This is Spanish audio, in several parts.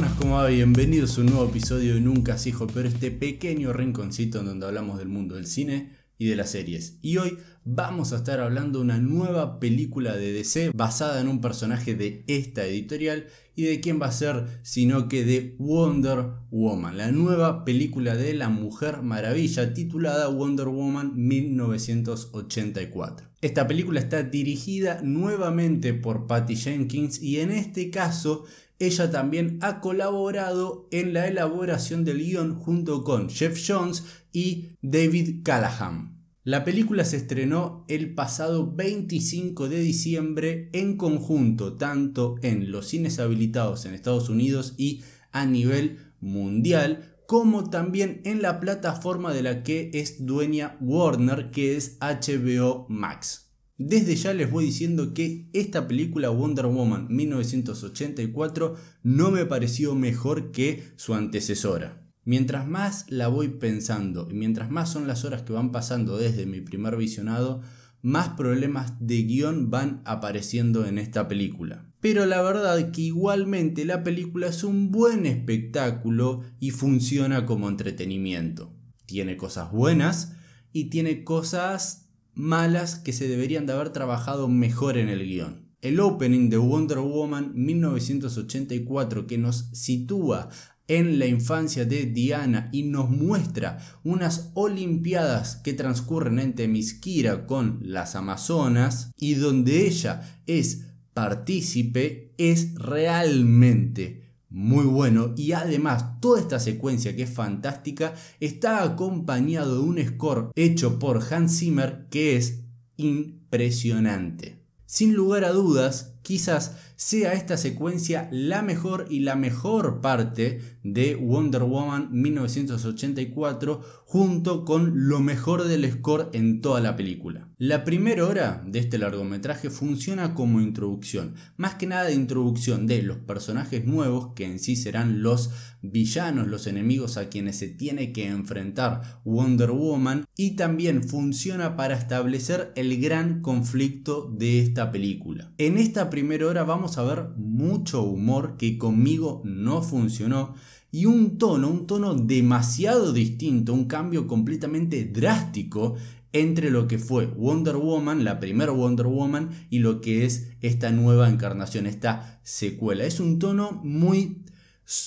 buenas, ¿cómo va? Bienvenidos a un nuevo episodio de Nunca se hijo, pero este pequeño rinconcito en donde hablamos del mundo del cine y de las series. Y hoy vamos a estar hablando de una nueva película de DC basada en un personaje de esta editorial y de quién va a ser sino que de Wonder Woman, la nueva película de la Mujer Maravilla titulada Wonder Woman 1984. Esta película está dirigida nuevamente por Patty Jenkins y en este caso ella también ha colaborado en la elaboración del guion junto con Jeff Jones y David Callahan. La película se estrenó el pasado 25 de diciembre en conjunto tanto en los cines habilitados en Estados Unidos y a nivel mundial como también en la plataforma de la que es dueña Warner que es HBO Max. Desde ya les voy diciendo que esta película Wonder Woman 1984 no me pareció mejor que su antecesora. Mientras más la voy pensando y mientras más son las horas que van pasando desde mi primer visionado, más problemas de guion van apareciendo en esta película. Pero la verdad que igualmente la película es un buen espectáculo y funciona como entretenimiento. Tiene cosas buenas y tiene cosas malas que se deberían de haber trabajado mejor en el guion. El opening de Wonder Woman 1984 que nos sitúa en la infancia de Diana y nos muestra unas Olimpiadas que transcurren en Temisquira con las Amazonas y donde ella es partícipe es realmente muy bueno y además toda esta secuencia que es fantástica está acompañado de un score hecho por Hans Zimmer que es impresionante. Sin lugar a dudas, quizás sea esta secuencia la mejor y la mejor parte de Wonder Woman 1984 junto con lo mejor del score en toda la película. La primera hora de este largometraje funciona como introducción, más que nada de introducción de los personajes nuevos que en sí serán los villanos, los enemigos a quienes se tiene que enfrentar Wonder Woman y también funciona para establecer el gran conflicto de esta película. En esta primera hora vamos a ver mucho humor que conmigo no funcionó y un tono, un tono demasiado distinto, un cambio completamente drástico entre lo que fue Wonder Woman, la primera Wonder Woman, y lo que es esta nueva encarnación, esta secuela. Es un tono muy...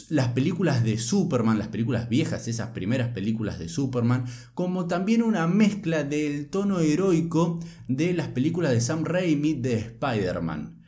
Las películas de Superman, las películas viejas, esas primeras películas de Superman, como también una mezcla del tono heroico de las películas de Sam Raimi de Spider-Man.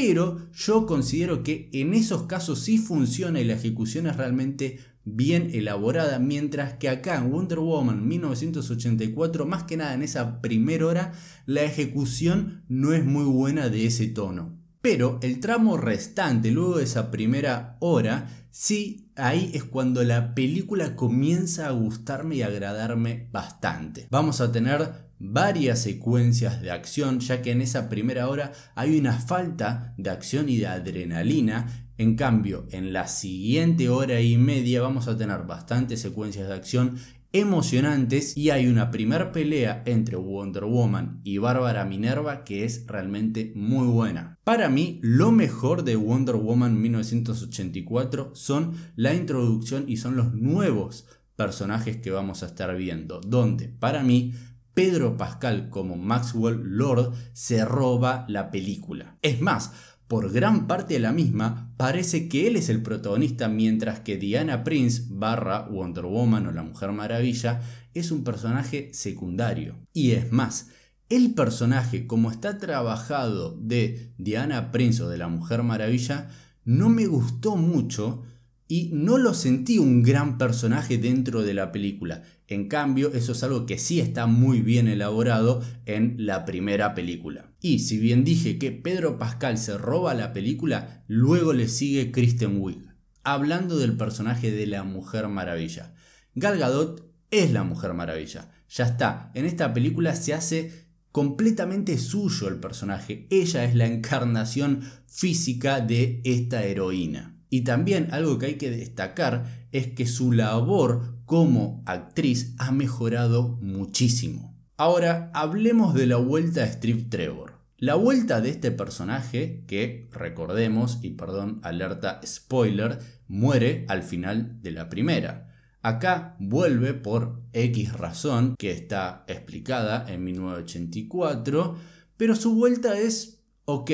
Pero yo considero que en esos casos sí funciona y la ejecución es realmente bien elaborada, mientras que acá en Wonder Woman 1984, más que nada en esa primera hora, la ejecución no es muy buena de ese tono. Pero el tramo restante, luego de esa primera hora, sí, ahí es cuando la película comienza a gustarme y agradarme bastante. Vamos a tener varias secuencias de acción, ya que en esa primera hora hay una falta de acción y de adrenalina. En cambio, en la siguiente hora y media vamos a tener bastantes secuencias de acción emocionantes y hay una primer pelea entre Wonder Woman y Bárbara Minerva que es realmente muy buena. Para mí, lo mejor de Wonder Woman 1984 son la introducción y son los nuevos personajes que vamos a estar viendo, donde para mí Pedro Pascal como Maxwell Lord se roba la película. Es más, por gran parte de la misma, parece que él es el protagonista, mientras que Diana Prince, barra Wonder Woman o la Mujer Maravilla, es un personaje secundario. Y es más, el personaje, como está trabajado de Diana Prince o de la Mujer Maravilla, no me gustó mucho y no lo sentí un gran personaje dentro de la película. En cambio, eso es algo que sí está muy bien elaborado en la primera película. Y si bien dije que Pedro Pascal se roba la película, luego le sigue Kristen Wiig, hablando del personaje de la Mujer Maravilla. Gal Gadot es la Mujer Maravilla. Ya está, en esta película se hace completamente suyo el personaje. Ella es la encarnación física de esta heroína. Y también algo que hay que destacar es que su labor como actriz ha mejorado muchísimo. Ahora hablemos de la vuelta a Strip Trevor. La vuelta de este personaje, que recordemos, y perdón, alerta spoiler, muere al final de la primera. Acá vuelve por X razón que está explicada en 1984, pero su vuelta es, ok,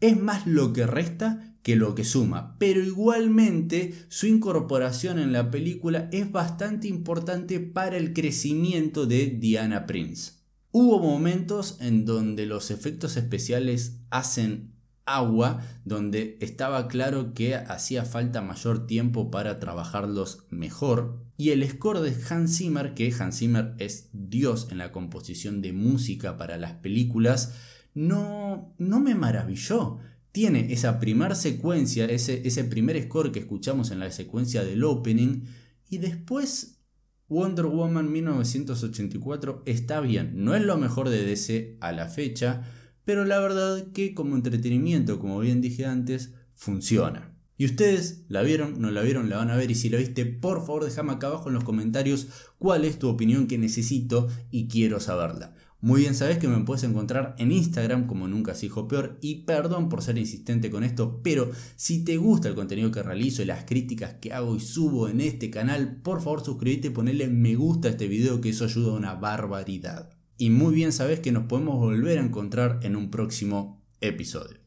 es más lo que resta que lo que suma, pero igualmente su incorporación en la película es bastante importante para el crecimiento de Diana Prince. Hubo momentos en donde los efectos especiales hacen agua, donde estaba claro que hacía falta mayor tiempo para trabajarlos mejor. Y el score de Hans Zimmer, que Hans Zimmer es Dios en la composición de música para las películas, no, no me maravilló. Tiene esa primera secuencia, ese, ese primer score que escuchamos en la secuencia del opening, y después Wonder Woman 1984 está bien, no es lo mejor de DC a la fecha, pero la verdad que como entretenimiento, como bien dije antes, funciona. ¿Y ustedes la vieron? ¿No la vieron? ¿La van a ver? Y si la viste, por favor déjame acá abajo en los comentarios cuál es tu opinión que necesito y quiero saberla. Muy bien, sabes que me puedes encontrar en Instagram como nunca se dijo peor y perdón por ser insistente con esto, pero si te gusta el contenido que realizo y las críticas que hago y subo en este canal, por favor suscríbete y ponle me gusta a este video que eso ayuda a una barbaridad. Y muy bien sabes que nos podemos volver a encontrar en un próximo episodio.